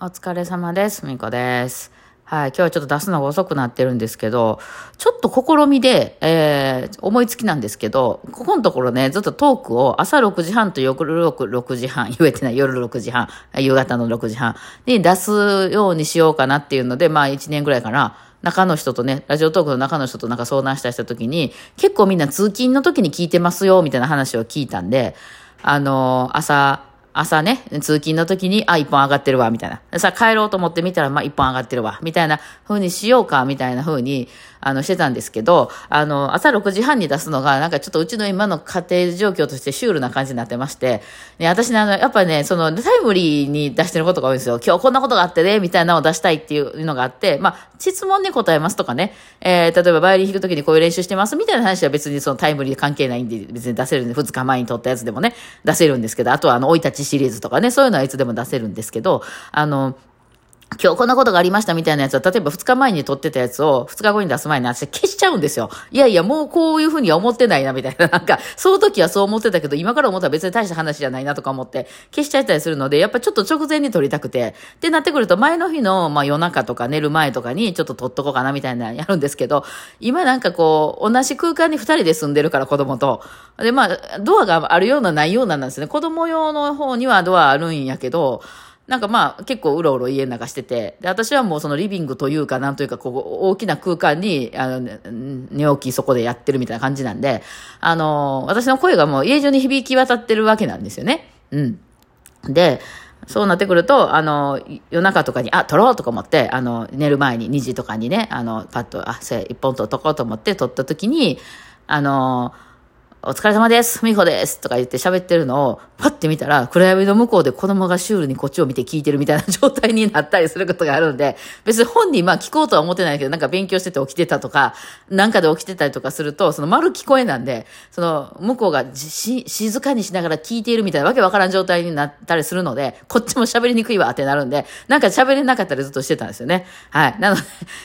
お疲れ様です。みこです。はい。今日はちょっと出すのが遅くなってるんですけど、ちょっと試みで、えー、思いつきなんですけど、ここのところね、ずっとトークを朝6時半と夜 6, 6時半、言えてない夜6時半、夕方の6時半に出すようにしようかなっていうので、まあ1年ぐらいかな。中の人とね、ラジオトークの中の人となんか相談したりした時に、結構みんな通勤の時に聞いてますよ、みたいな話を聞いたんで、あのー朝、朝ね、通勤の時に、あ、一本上がってるわ、みたいな。さ帰ろうと思ってみたら、まあ一本上がってるわ、みたいな風にしようか、みたいな風に、あの、してたんですけど、あの、朝6時半に出すのが、なんかちょっとうちの今の家庭状況としてシュールな感じになってまして、ね、私ね、あの、やっぱね、その、タイムリーに出してることが多いんですよ。今日こんなことがあってね、みたいなのを出したいっていうのがあって、まあ、質問に答えますとかね、えー、例えばバイオリン弾くときにこういう練習してますみたいな話は別にそのタイムリー関係ないんで、別に出せるんで、2日前に撮ったやつでもね、出せるんですけど、あとはあの、生い立ちシリーズとかね、そういうのはいつでも出せるんですけど、あの、今日こんなことがありましたみたいなやつは、例えば2日前に撮ってたやつを2日後に出す前に私消しちゃうんですよ。いやいや、もうこういうふうには思ってないな、みたいな。なんか、その時はそう思ってたけど、今から思ったら別に大した話じゃないなとか思って、消しちゃったりするので、やっぱちょっと直前に撮りたくて。ってなってくると、前の日の、まあ夜中とか寝る前とかにちょっと撮っとこうかな、みたいなやるんですけど、今なんかこう、同じ空間に2人で住んでるから、子供と。で、まあ、ドアがあるような、ないようななんですね。子供用の方にはドアあるんやけど、なんかまあ結構うろうろ家の中してて、で、私はもうそのリビングというかなんというかこう大きな空間に、あの、寝起きそこでやってるみたいな感じなんで、あの、私の声がもう家中に響き渡ってるわけなんですよね。うん。で、そうなってくると、あの、夜中とかに、あ、撮ろうとか思って、あの、寝る前に2時とかにね、あの、パッと、あ、せ、一本撮っとこうと思って撮った時に、あの、お疲れ様です、みほですとか言って喋ってるのを、パッて見たら、暗闇の向こうで子供がシュールにこっちを見て聞いてるみたいな状態になったりすることがあるんで、別に本人まあ聞こうとは思ってないけど、なんか勉強してて起きてたとか、なんかで起きてたりとかすると、その丸聞こえなんで、その向こうがし静かにしながら聞いているみたいなわけわからん状態になったりするので、こっちも喋りにくいわってなるんで、なんか喋れなかったりずっとしてたんですよね。はい。なので、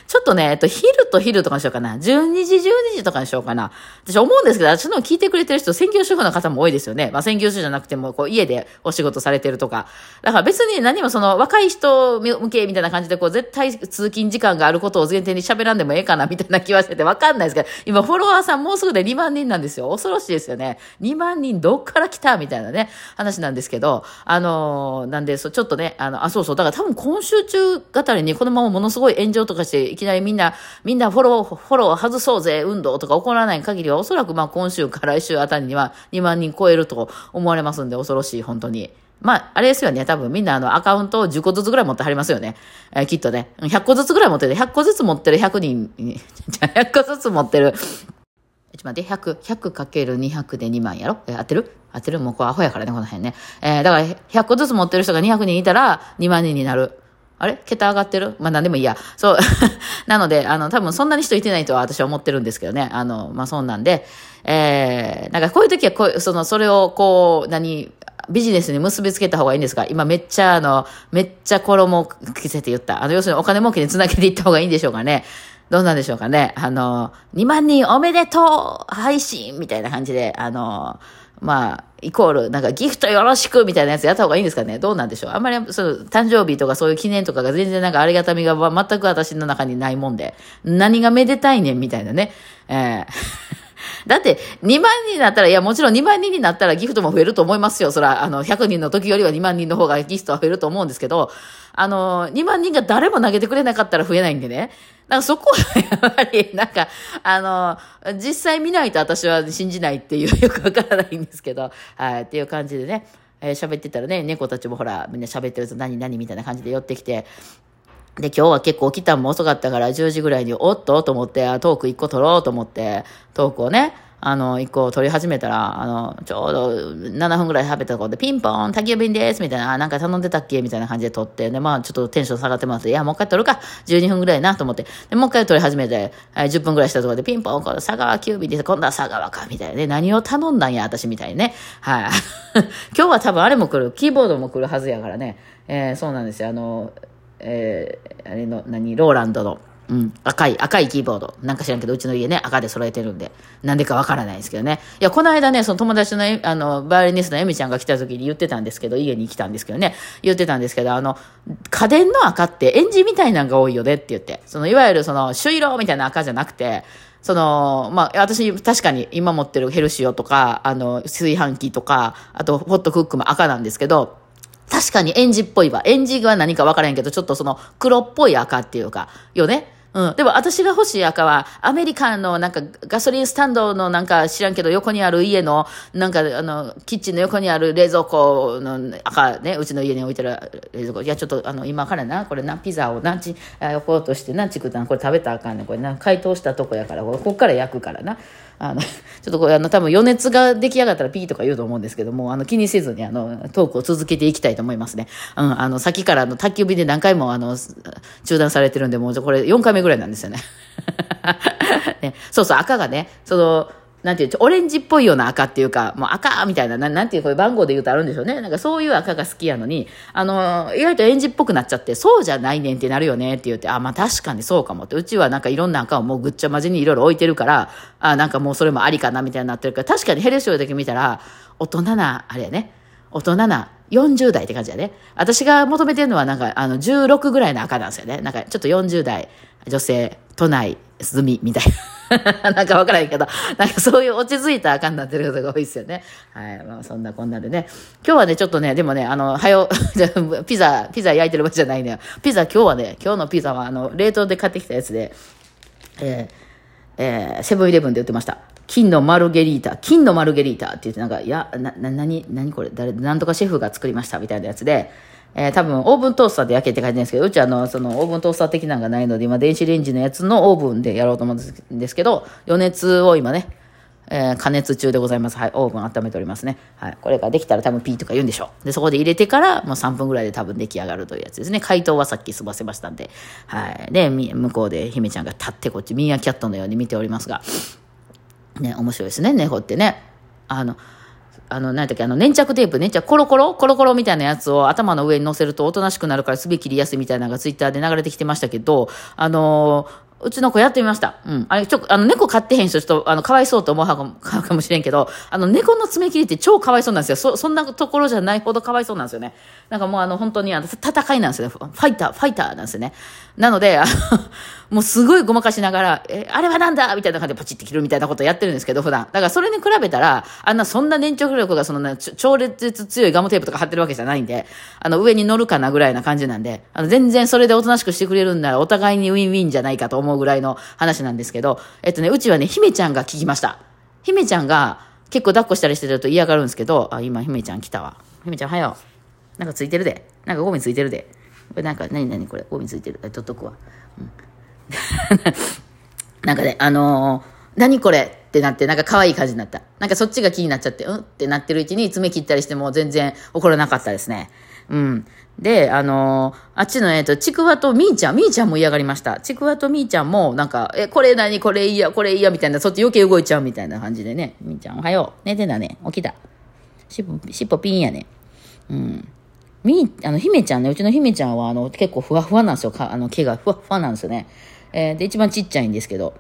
ちょっとね、えっと、昼と昼とかにしようかな。12時、12時とかにしようかな。私思うんですけど、私の聞いててくれてる人、専業主婦の方も多いですよね。まあ専業主婦じゃなくても、こう家でお仕事されてるとか。だから別に何もその若い人向けみたいな感じで、こう絶対通勤時間があることを前提に喋らんでもええかなみたいな気はしててわかんないですけど、今フォロワーさんもうすぐで2万人なんですよ。恐ろしいですよね。2万人どっから来たみたいなね、話なんですけど、あのーなんで、そう、ちょっとね、あの、あ、そうそう、だから多分今週中あたりにこのままものすごい炎上とかして、いきなりみんな、みんなフォロー、フォロー外そうぜ、運動とか起こらない限りは、おそらくまあ今週から来週あたりには2万人超えると思われますんで、恐ろしい、本当に。まあ、あれですよね。多分みんなあのアカウントを10個ずつぐらい持ってはりますよね。えーきっとね。100個ずつぐらい持ってる。100個ずつ持ってる100人、じゃ100個ずつ持ってる。ちょっと待って、100、100かける200で2万やろ？え、合ってる？合ってる？もうこれアホやからね、この辺ね。えーだから100個ずつ持ってる人が200人いたら2万人になる。あれ？桁上がってる？まあ何でもいいや。そう。なので、あの、多分そんなに人いてないとは私は思ってるんですけどね。あの、まあそんなんで、えー、なんかこういう時はこう、その、それをこう、何、ビジネスに結びつけた方がいいんですか？今めっちゃあの、めっちゃ衣を着せて言った。あの、要するにお金儲けにつなげていった方がいいんでしょうかね。どうなんでしょうかね。あの、2万人おめでとう配信みたいな感じで、あの、まあ、イコール、なんかギフトよろしくみたいなやつやった方がいいんですかね？どうなんでしょう？あんまり、その、誕生日とかそういう記念とかが全然なんかありがたみが全く私の中にないもんで、何がめでたいねんみたいなね。えーだって、2万人になったら、いや、もちろん2万人になったらギフトも増えると思いますよ。そら、あの、100人の時よりは2万人の方がギフトは増えると思うんですけど、あの、2万人が誰も投げてくれなかったら増えないんでね。なんかそこはやっぱり、なんか、あの、実際見ないと私は信じないっていう、よくわからないんですけど、はい、っていう感じでね、えー喋ってたらね、猫たちもほら、みんな喋ってると何何？みたいな感じで寄ってきて、で、今日は結構起きたんも遅かったから、10時ぐらいに、おっとと思って、トーク1個取ろうと思って、トークをね、あの、1個取り始めたら、あの、ちょうど7分ぐらい喋ったところで、ピンポン、宅急便です、みたいな、あなんか頼んでたっけみたいな感じで撮って、で、まあ、ちょっとテンション下がってます。いや、もう一回撮るか。12分ぐらいなと思って。で、もう一回撮り始めて、はい10分ぐらいしたところで、ピンポン、これ佐川急便です。今度は佐川か、みたいなね。何を頼んだんや、私みたいにね。はい。今日は多分あれも来る。キーボードも来るはずやからね。えーそうなんですよ。あの、えーあれの、何、ローランドの、うん。赤い、赤いキーボード。なんか知らんけど、うちの家ね、赤で揃えてるんで。なんでかわからないですけどね。いや、この間ね、その友達の、あの、バイオリニストのエミちゃんが来た時に言ってたんですけど、家に来たんですけどね。言ってたんですけど、あの、家電の赤ってエンジンみたいなのが多いよねって言って。その、いわゆるその、朱色みたいな赤じゃなくて、その、まあ、私、確かに今持ってるヘルシオとか、あの、炊飯器とか、あと、ホットクックも赤なんですけど、確かにエンジっぽいわ。エンジが何か分からへんけど、ちょっとその黒っぽい赤っていうか、よね。うん。でも私が欲しい赤は、アメリカンのなんかガソリンスタンドのなんか知らんけど横にある家の、なんかあの、キッチンの横にある冷蔵庫の赤ね、うちの家に置いてる冷蔵庫。いや、ちょっとあの、今からな、これな、ピザを何ち、焼こうとして何ち食ったんこれ食べたらあかんねん。これな、解凍したとこやから、ここから焼くからな。あの、ちょっとこれあの、多分余熱が出来上がったらピーとか言うと思うんですけども、あの、気にせずにあの、トークを続けていきたいと思いますね。うん、あの、先からあの、宅急便で何回もあの、中断されてるんで、もうこれ4回目ぐらいなんですよね。ねそうそう、赤がね、その、なんていう、オレンジっぽいような赤っていうか、もう赤みたいな、なんていう、これ番号で言うとあるんでしょうね。なんかそういう赤が好きやのに、あの、意外とエンジっぽくなっちゃって、そうじゃないねんってなるよねって言って、あ、まあ確かにそうかもって。うちはなんかいろんな赤をもうぐっちゃまじにいろいろ置いてるから、あ、なんかもうそれもありかなみたいになってるから、確かにヘレシオだけ見たら、大人な、あれやね、大人な、40代って感じやね。私が求めてるのはなんか、あの、16ぐらいの赤なんですよね。なんか、ちょっと40代、女性、都内、住み、みたいな。なんかわからへんけど、なんかそういう落ち着いた赤になってることが多いですよね。はい。まあそんなこんなでね。今日はね、ちょっとね、でもね、あの、はよ、ピザ、ピザ焼いてる場合じゃないのよ。ピザ今日はね、今日のピザはあの、冷凍で買ってきたやつで、えー、えー、セブンイレブンで売ってました。金のマルゲリータ、金のマルゲリータって言ってなんか、いや、な、な、なに、なにこれ、誰、なんとかシェフが作りましたみたいなやつで、えー、多分オーブントースターで焼けって書いてるんですけど、うちはあの、そのオーブントースター的なのがないので、今電子レンジのやつのオーブンでやろうと思うんですけど、余熱を今ね、えー、加熱中でございます。はい。オーブン温めておりますね。はい。これができたら多分ピーとか言うんでしょう。で、そこで入れてから、もう3分ぐらいで多分出来上がるというやつですね。解凍はさっき済ませましたんで。はい。で、向こうで姫ちゃんが立ってこっち、ミーアキャットのように見ておりますが。ね、面白いですね、猫ってね。あの、あの、何だっけ、あの、粘着テープ、粘着、コロコロ？コロコロみたいなやつを頭の上に乗せるとおとなしくなるからすべ切りやすいみたいなのがツイッターで流れてきてましたけど、あのーうちの子やってみました。うん。あれ、ちょ、あの、猫飼ってへん人、ちょっと、あの、かわいそうと思う かもしれんけど、あの、猫の爪切りって超かわいそうなんですよ。そ、そんなところじゃないほどかわいそうなんですよね。なんかもうあの、本当にあの、戦いなんですよね。ファイター、ファイターなんですよね。なので、あの、もうすごいごまかしながら、え、あれはなんだ？みたいな感じでパチって切るみたいなことやってるんですけど、普段。だからそれに比べたら、あんなそんな粘着力がそのな、超烈強いガムテープとか貼ってるわけじゃないんで、あの、上に乗るかなぐらいな感じなんで、あの、全然それでおとなしくしてくれるんなら、お互いにウィンウィンじゃないかと思うぐらいの話なんですけど、えっとね、うちはね、姫ちゃんが聞きました。姫ちゃんが結構抱っこしたりしてると嫌がるんですけど、あ、今姫ちゃん来たわ。姫ちゃんはよう。なんかついてるで。なんかゴミついてるで。これなんか、何何これゴミついてる。取っとくわ。うん なんかね、あのー、何これってなって、なんか可愛い感じになった。なんかそっちが気になっちゃって、うん？ってなってるうちに爪切ったりしても全然怒らなかったですね。うん。で、あのー、あっちの、えっ、と、ちくわとみーちゃん、みーちゃんも嫌がりました。ちくわとみーちゃんも、なんか、え、これ何？これ嫌、これ嫌みたいな、そっち余計動いちゃうみたいな感じでね。みーちゃん、おはよう。寝てんだね。起きた。しっぽ、しっぽピンやね。うん。みー、あの、姫ちゃんね、うちの姫ちゃんは、あの、結構ふわふわなんですよ。かあの、毛がふわふわなんですよね。えー、で、一番ちっちゃいんですけど、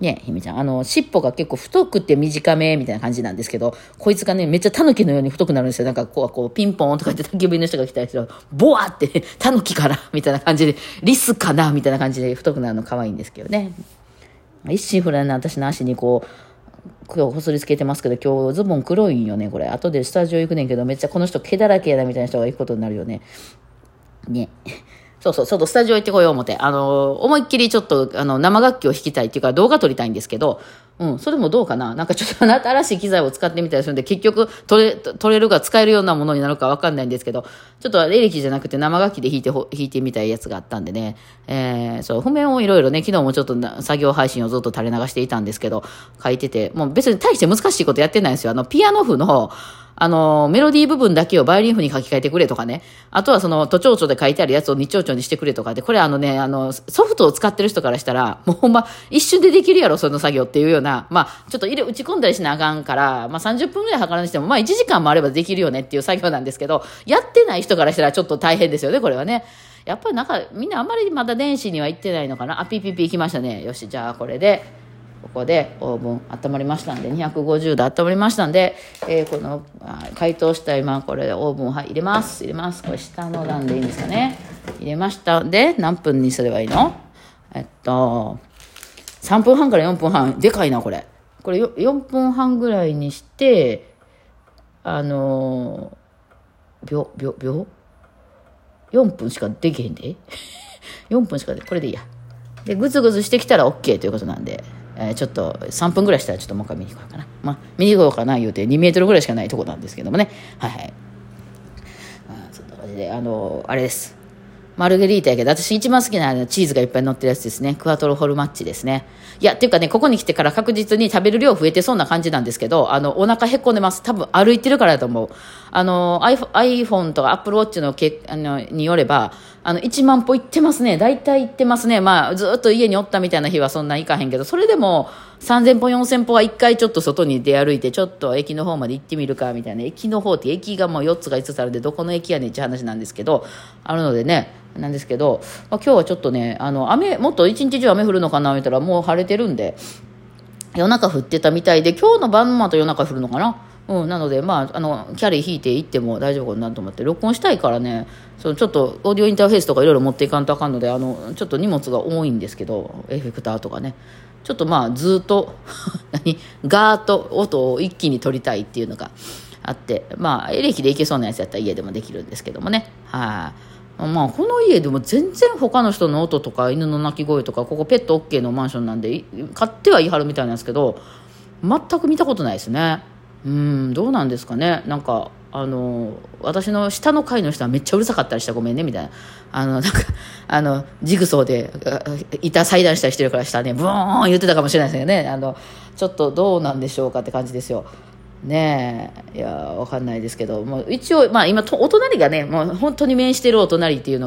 ね、ひめちゃん。あの、尻尾が結構太くて短めみたいな感じなんですけど、こいつがね、めっちゃ狸のように太くなるんですよ。なんかこう、こう、ピンポンとか言って焚き火の人が来たりするボワーって、狸からみたいな感じで、リスかなみたいな感じで太くなるの可愛いんですけどね。一心不乱な私の足にこう、今日こすりつけてますけど、今日ズボン黒いんよね、これ。後でスタジオ行くねんけど、めっちゃこの人毛だらけやなみたいな人が行くことになるよね。ね。そうそう、ちょっとスタジオ行ってこよう思って。あの、思いっきりちょっと、あの、生楽器を弾きたいっていうか、動画撮りたいんですけど、うん、それもどうかな？なんかちょっと新しい機材を使ってみたりするんで、結局、撮れ、撮れるか使えるようなものになるかわかんないんですけど、ちょっとエレキじゃなくて生楽器で弾いて、弾いてみたいやつがあったんでね、えー、そう、譜面をいろいろね、昨日もちょっと作業配信をずっと垂れ流していたんですけど、書いてて、もう別に大して難しいことやってないんですよ。あの、ピアノ譜の、あの、メロディー部分だけをバイオリン譜に書き換えてくれとかね。あとはその、都庁長で書いてあるやつを日長長にしてくれとかで、これあのね、あの、ソフトを使ってる人からしたら、もうほんま、一瞬でできるやろ、その作業っていうような、まあ、ちょっと入れ、打ち込んだりしなあかんから、まあ30分ぐらい測らにしても、まあ1時間もあればできるよねっていう作業なんですけど、やってない人からしたらちょっと大変ですよね、これはね。やっぱりなんかみんなあんまりまだ電子には行ってないのかなあピピピ行きましたねよしじゃあこれでここでオーブン温まりましたんで250度温まりましたんで、えー、この解凍した今これでオーブン、はい、入れます。入れます。これ下の段でいいんですかね。入れました。で何分にすればいいの？えっと3分半から4分半。でかいなこれ。これ4分半ぐらいにしてあのー、秒秒秒？4分しかできへんで。4分しかでこれでいいや。でグツグツしてきたら OK ということなんで。えー、ちょっと3分ぐらいしたらちょっともう一回見に行こうかな。まあ、見に行こうかな言うて2メートルぐらいしかないとこなんですけどもね。はいはい。あそんな感じで、あの、あれです。マルゲリータやけど、私一番好きなのはチーズがいっぱい乗ってるやつですね。クワトロフォルマッチですね。いや、っていうかね、ここに来てから確実に食べる量増えてそうな感じなんですけど、あの、お腹へこんでます。多分歩いてるからだと思う。あの、iPhone とか Apple Watch のけあのによれば、あの、1万歩行ってますね。大体行ってますね。まあ、ずっと家におったみたいな日はそんな行かへんけど、それでも、3000歩、4000歩は1回ちょっと外に出歩いて、ちょっと駅の方まで行ってみるか、みたいな。駅の方って駅がもう4つか5つあるんで、どこの駅やねんって話なんですけど、あるのでね、なんですけど、まあ、今日はちょっとね、あの、雨、もっと一日中雨降るのかな、言ったらもう晴れてるんで、夜中降ってたみたいで、今日の晩また夜中降るのかな？うん、なので、まあ、あの、キャリー引いて行っても大丈夫かなと思って、録音したいからね、そのちょっとオーディオインターフェースとかいろいろ持っていかんとあかんので、あの、ちょっと荷物が多いんですけど、エフェクターとかね。ちょっとまあ、ずっと 何、ガーッと音を一気に撮りたいっていうのがあって、まあ、エレキでいけそうなやつやったら家でもできるんですけどもね。はい、あ、まあ、この家でも全然他の人の音とか犬の鳴き声とか、ここペット OK のマンションなんで、買ってはいはるみたいなんですけど、全く見たことないですね。うん、どうなんですかね。なんか、あの、私の下の階の人はめっちゃうるさかったりしたごめんね、みたいな。あの、なんか、あの、ジグソーで板裁断したりしてるから下ね、ブーン言ってたかもしれないですけどね。あの、ちょっとどうなんでしょうかって感じですよ。ねえ、いや、わかんないですけど、もう一応、まあ今、お隣がね、もう本当に面してるお隣っていうのが